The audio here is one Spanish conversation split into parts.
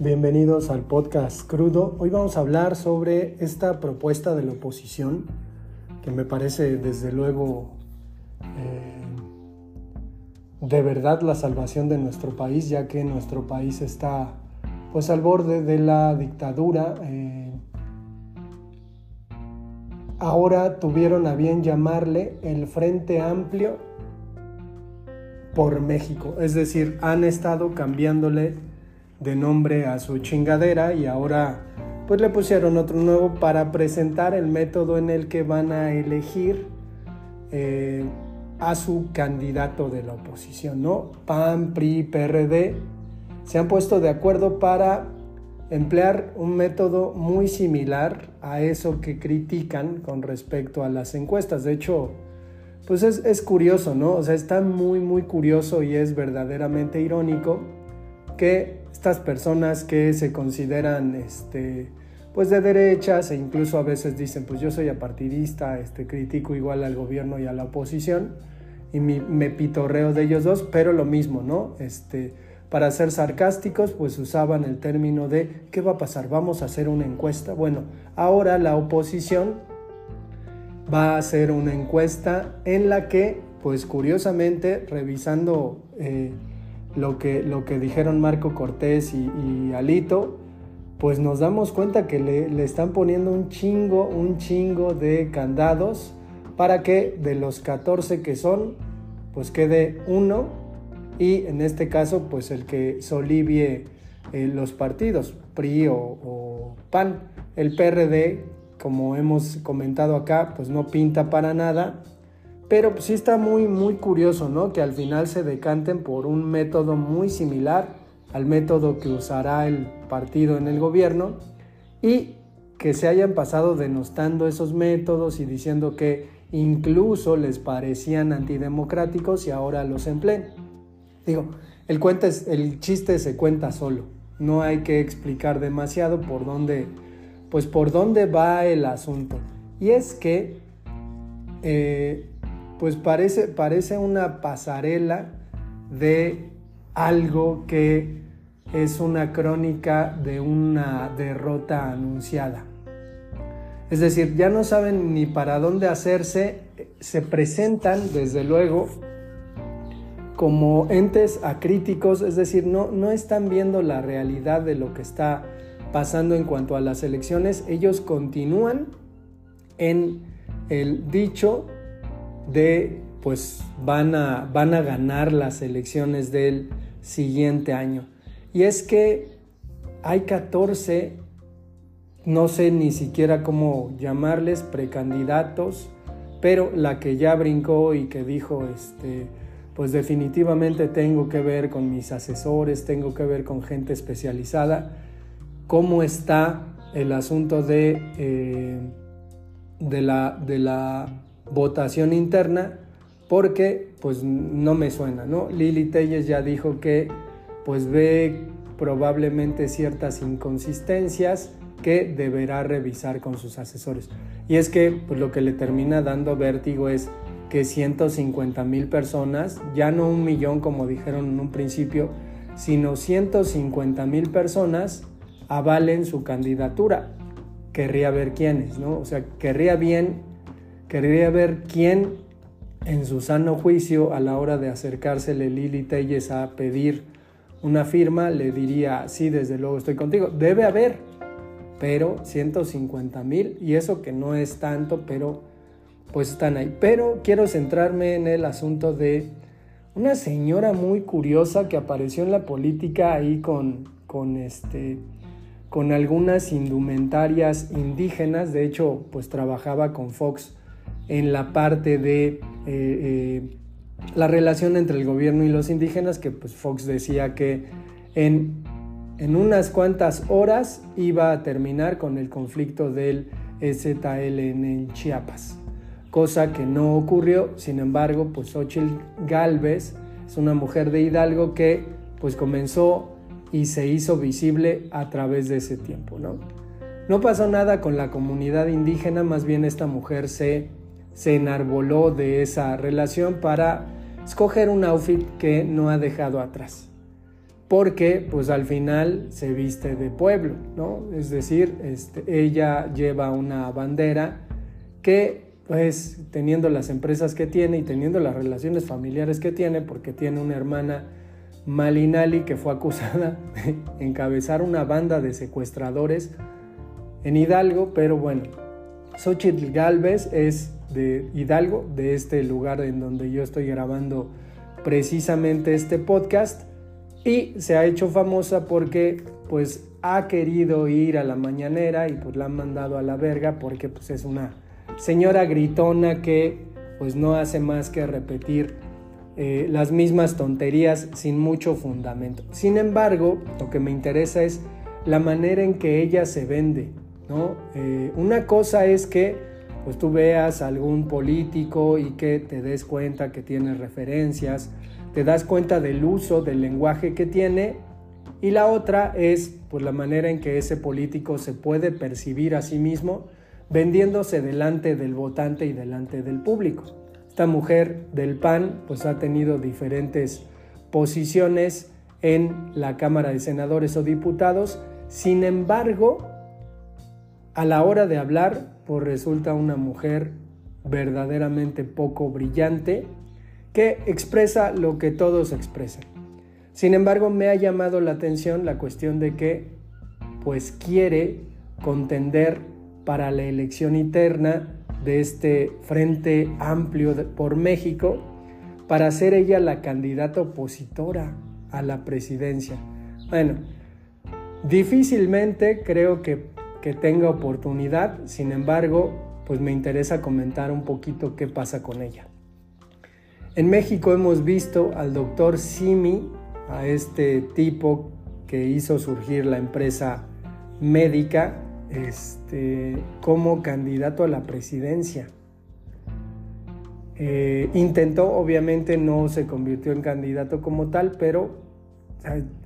Bienvenidos al podcast Crudo. Hoy vamos a hablar sobre esta propuesta de la oposición que me parece desde luego eh, de verdad la salvación de nuestro país, ya que nuestro país está pues al borde de la dictadura. Eh, ahora tuvieron a bien llamarle el Frente Amplio por México, es decir, han estado cambiándole de nombre a su chingadera y ahora pues le pusieron otro nuevo para presentar el método en el que van a elegir eh, a su candidato de la oposición, ¿no? PAN, PRI, PRD se han puesto de acuerdo para emplear un método muy similar a eso que critican con respecto a las encuestas. De hecho, pues es, es curioso, ¿no? O sea, está muy, muy curioso y es verdaderamente irónico que estas personas que se consideran este, pues de derechas e incluso a veces dicen pues yo soy apartidista, este, critico igual al gobierno y a la oposición y me pitorreo de ellos dos, pero lo mismo, ¿no? Este, para ser sarcásticos pues usaban el término de ¿qué va a pasar? Vamos a hacer una encuesta. Bueno, ahora la oposición va a hacer una encuesta en la que pues curiosamente revisando... Eh, lo que, lo que dijeron Marco Cortés y, Alito, pues nos damos cuenta que le, están poniendo un chingo, un chingo de candados para que de los 14 que son, pues quede uno y en este caso, pues el que solivie eh, los partidos, PRI o, o, PAN. El PRD, como hemos comentado acá, pues no pinta para nada pero pues, sí está muy, muy curioso, ¿no? Que al final se decanten por un método muy similar al método que usará el partido en el gobierno y que se hayan pasado denostando esos métodos y diciendo que incluso les parecían antidemocráticos y ahora los empleen. Digo, el, el chiste se cuenta solo, no hay que explicar demasiado por dónde, pues por dónde va el asunto. Y es que eh, pues parece, parece una pasarela de algo que es una crónica de una derrota anunciada. Es decir, ya no saben ni para dónde hacerse, se presentan desde luego como entes acríticos, es decir, no, no están viendo la realidad de lo que está pasando en cuanto a las elecciones, ellos continúan en el dicho de pues van a, van a ganar las elecciones del siguiente año. Y es que hay 14, no sé ni siquiera cómo llamarles, precandidatos, pero la que ya brincó y que dijo, este, pues definitivamente tengo que ver con mis asesores, tengo que ver con gente especializada, cómo está el asunto de, eh, de, la, de la votación interna porque pues no me suena, ¿no? Lili Telles ya dijo que pues ve probablemente ciertas inconsistencias que deberá revisar con sus asesores. Y es que pues, lo que le termina dando vértigo es que 150 mil personas, ya no un millón como dijeron en un principio, sino 150 mil personas avalen su candidatura. Querría ver quiénes, ¿no? O sea, querría bien Querría ver quién en su sano juicio a la hora de acercársele Lili Telles a pedir una firma le diría, sí, desde luego estoy contigo. Debe haber, pero 150 mil y eso que no es tanto, pero pues están ahí. Pero quiero centrarme en el asunto de una señora muy curiosa que apareció en la política ahí con, con este con algunas indumentarias indígenas, de hecho pues trabajaba con Fox en la parte de eh, eh, la relación entre el gobierno y los indígenas, que pues Fox decía que en, en unas cuantas horas iba a terminar con el conflicto del EZLN en Chiapas, cosa que no ocurrió, sin embargo, pues Xochitl Galvez es una mujer de Hidalgo que pues comenzó y se hizo visible a través de ese tiempo, ¿no? No pasó nada con la comunidad indígena, más bien esta mujer se se enarboló de esa relación para escoger un outfit que no ha dejado atrás. porque pues al final se viste de pueblo, ¿no? Es decir, este, ella lleva una bandera que pues teniendo las empresas que tiene y teniendo las relaciones familiares que tiene, porque tiene una hermana Malinali que fue acusada de encabezar una banda de secuestradores en Hidalgo, pero bueno, Xochitl Galvez es de Hidalgo, de este lugar en donde yo estoy grabando precisamente este podcast y se ha hecho famosa porque pues ha querido ir a la mañanera y pues la han mandado a la verga porque pues es una señora gritona que pues no hace más que repetir eh, las mismas tonterías sin mucho fundamento. Sin embargo, lo que me interesa es la manera en que ella se vende, ¿no? Eh, una cosa es que pues tú veas algún político y que te des cuenta que tiene referencias, te das cuenta del uso del lenguaje que tiene y la otra es pues la manera en que ese político se puede percibir a sí mismo vendiéndose delante del votante y delante del público. Esta mujer del PAN pues ha tenido diferentes posiciones en la Cámara de Senadores o Diputados, sin embargo, a la hora de hablar, pues resulta una mujer verdaderamente poco brillante que expresa lo que todos expresan. Sin embargo, me ha llamado la atención la cuestión de que pues quiere contender para la elección interna de este Frente Amplio por México para ser ella la candidata opositora a la presidencia. Bueno, difícilmente creo que, que tenga oportunidad, sin embargo, pues me interesa comentar un poquito qué pasa con ella. En México hemos visto al doctor Simi, a este tipo que hizo surgir la empresa médica, este, como candidato a la presidencia. Eh, intentó, obviamente no se convirtió en candidato como tal, pero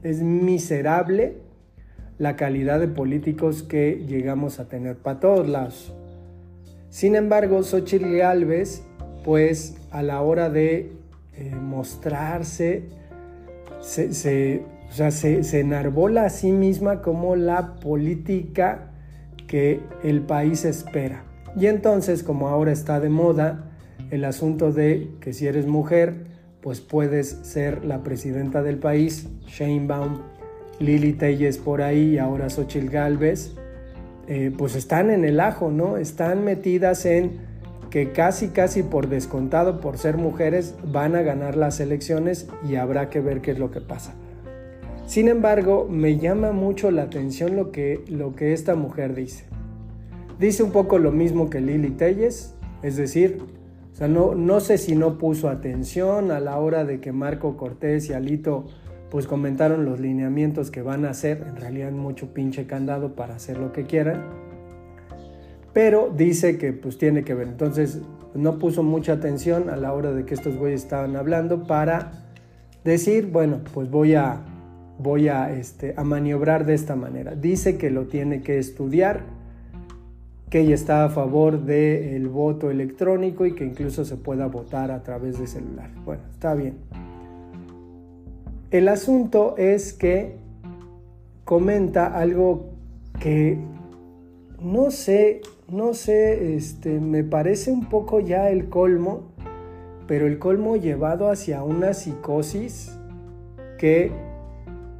es miserable la calidad de políticos que llegamos a tener para todos lados. Sin embargo, Xochitl Galvez, pues a la hora de eh, mostrarse, se, se, se enarbola a sí misma como la política que el país espera. Y entonces, como ahora está de moda el asunto de que si eres mujer, pues puedes ser la presidenta del país, Baum, Lili Telles por ahí y ahora Xochitl Galvez, eh, pues están en el ajo, ¿no? Están metidas en que casi, casi por descontado, por ser mujeres, van a ganar las elecciones y habrá que ver qué es lo que pasa. Sin embargo, me llama mucho la atención lo que, lo que esta mujer dice. Dice un poco lo mismo que Lili Telles, es decir, o sea, no, no sé si no puso atención a la hora de que Marco Cortés y Alito pues comentaron los lineamientos que van a hacer, en realidad mucho pinche candado para hacer lo que quieran, pero dice que pues tiene que ver, entonces no puso mucha atención a la hora de que estos güeyes estaban hablando para decir, bueno, pues voy a voy a, este, a maniobrar de esta manera. Dice que lo tiene que estudiar, que ella está a favor del voto electrónico y que incluso se pueda votar a través de celular. Bueno, está bien. El asunto es que comenta algo que no sé, no sé, este, me parece un poco ya el colmo, pero el colmo llevado hacia una psicosis que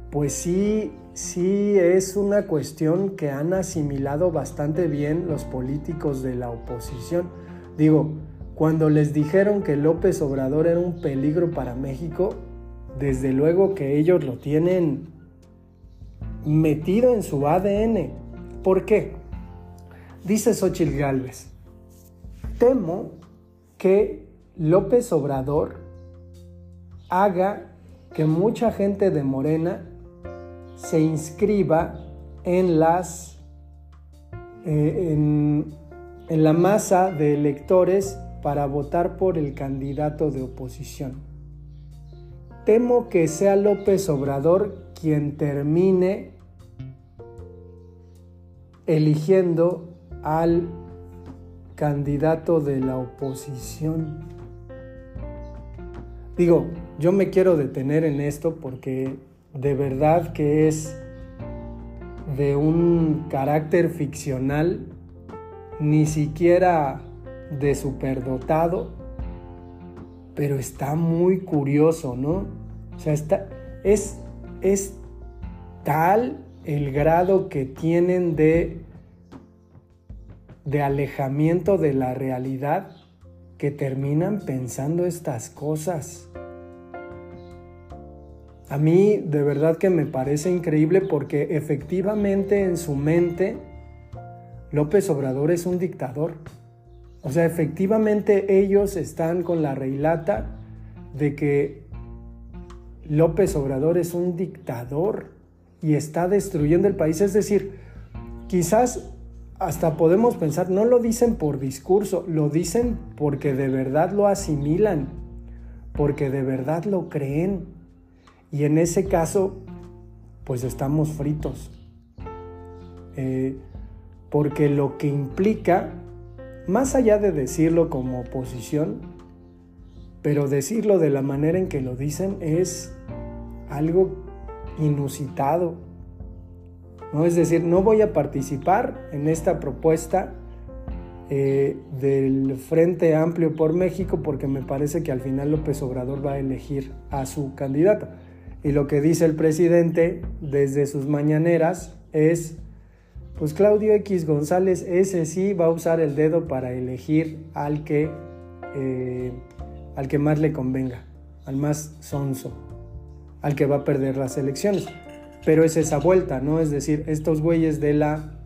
pues sí, sí es una cuestión que han asimilado bastante bien los políticos de la oposición. Digo, cuando les dijeron que López Obrador era un peligro para México, desde luego que ellos lo tienen metido en su ADN. ¿Por qué? Dice Xochitl Gálvez, temo que López Obrador haga que mucha gente de Morena se inscriba en las eh, en, en la masa de electores para votar por el candidato de oposición. Temo que sea López Obrador quien termine eligiendo al candidato de la oposición. Digo, yo me quiero detener en esto porque de verdad que es de un carácter ficcional, ni siquiera de superdotado, pero está muy curioso, ¿no? O sea, está, es, es tal el grado que tienen de, de alejamiento de la realidad que terminan pensando estas cosas. A mí de verdad que me parece increíble porque efectivamente en su mente López Obrador es un dictador. O sea, efectivamente ellos están con la reilata de que López Obrador es un dictador y está destruyendo el país. Es decir, quizás hasta podemos pensar, no lo dicen por discurso, lo dicen porque de verdad lo asimilan, porque de verdad lo creen. Y en ese caso, pues estamos fritos. Eh, porque lo que implica, más allá de decirlo como oposición, pero decirlo de la manera en que lo dicen es algo inusitado. ¿no? Es decir, no voy a participar en esta propuesta eh, del Frente Amplio por México porque me parece que al final López Obrador va a elegir a su candidato. Y lo que dice el presidente desde sus mañaneras es, pues Claudio X González, ese sí va a usar el dedo para elegir al que, eh, al que más le convenga, al más sonso al que va a perder las elecciones. Pero es esa vuelta, ¿no? Es decir, estos güeyes de la,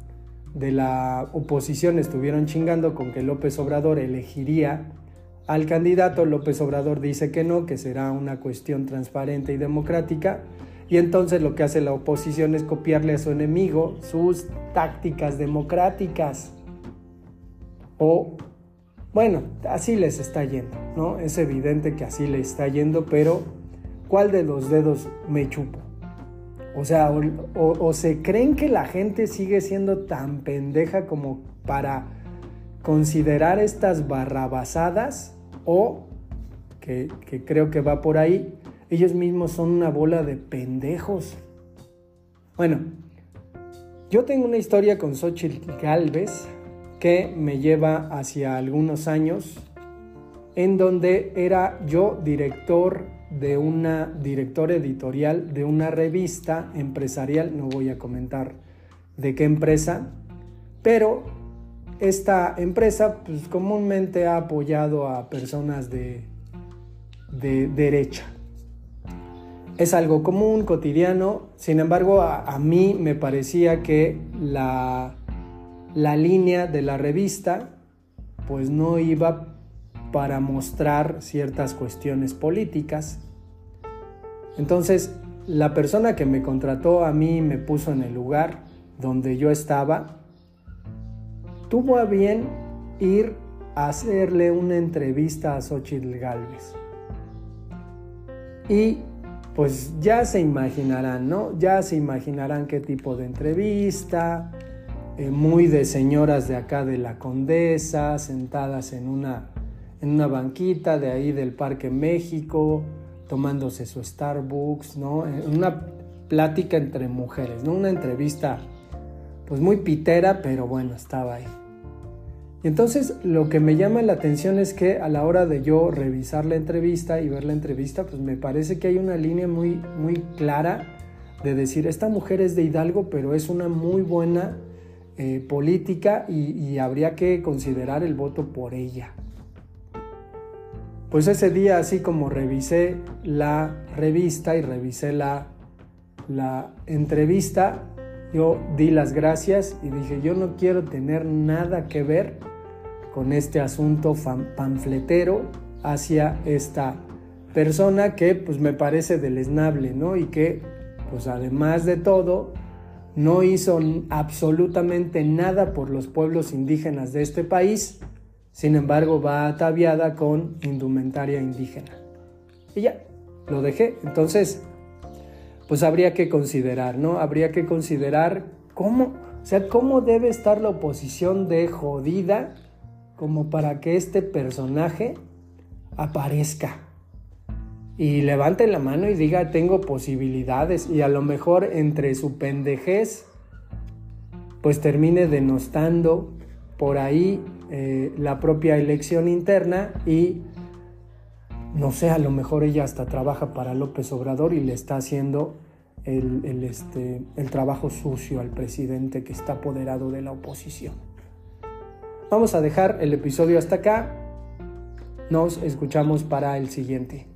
de la oposición estuvieron chingando con que López Obrador elegiría al candidato. López Obrador dice que no, que será una cuestión transparente y democrática. Y entonces lo que hace la oposición es copiarle a su enemigo sus tácticas democráticas. O, bueno, así les está yendo, ¿no? Es evidente que así les está yendo, pero ¿cuál de los dedos me chupo? O sea, o, se creen que la gente sigue siendo tan pendeja como para considerar estas barrabasadas o, que, que creo que va por ahí, ellos mismos son una bola de pendejos. Bueno, yo tengo una historia con Xochitl Galvez que me lleva hacia algunos años, en donde era yo director de una directora editorial de una revista empresarial, no voy a comentar de qué empresa, pero esta empresa pues, comúnmente ha apoyado a personas de, de derecha. Es algo común, cotidiano, sin embargo a mí me parecía que la, la línea de la revista pues no iba para mostrar ciertas cuestiones políticas. Entonces, la persona que me contrató a mí me puso en el lugar donde yo estaba, tuvo a bien ir a hacerle una entrevista a Xochitl Galvez. Y pues ya se imaginarán, ¿no? Ya se imaginarán qué tipo de entrevista, eh, muy de señoras de acá de la Condesa, sentadas en una en una banquita de ahí del Parque México, tomándose su Starbucks, ¿no? Una plática entre mujeres, ¿no? Una entrevista pues muy pitera, pero bueno, estaba ahí. Y entonces lo que me llama la atención es que a la hora de yo revisar la entrevista y ver la entrevista, pues me parece que hay una línea muy, muy clara de decir, esta mujer es de Hidalgo, pero es una muy buena eh, política y habría que considerar el voto por ella. Pues ese día, así como revisé la revista y revisé la, la entrevista, yo di las gracias y dije, yo no quiero tener nada que ver con este asunto panfletero hacia esta persona que pues me parece deleznable, ¿no? Y que pues además de todo no hizo absolutamente nada por los pueblos indígenas de este país sin embargo, va ataviada con indumentaria indígena. Y ya, lo dejé. Entonces, pues habría que considerar, ¿no? Habría que considerar cómo, o sea, cómo debe estar la oposición de jodida como para que este personaje aparezca. Y levante la mano y diga tengo posibilidades y a lo mejor entre su pendejez pues termine denostando por ahí eh, la propia elección interna y no sé, a lo mejor ella hasta trabaja para López Obrador y le está haciendo el, este, el trabajo sucio al presidente que está apoderado de la oposición. Vamos a dejar el episodio hasta acá. Nos escuchamos para el siguiente.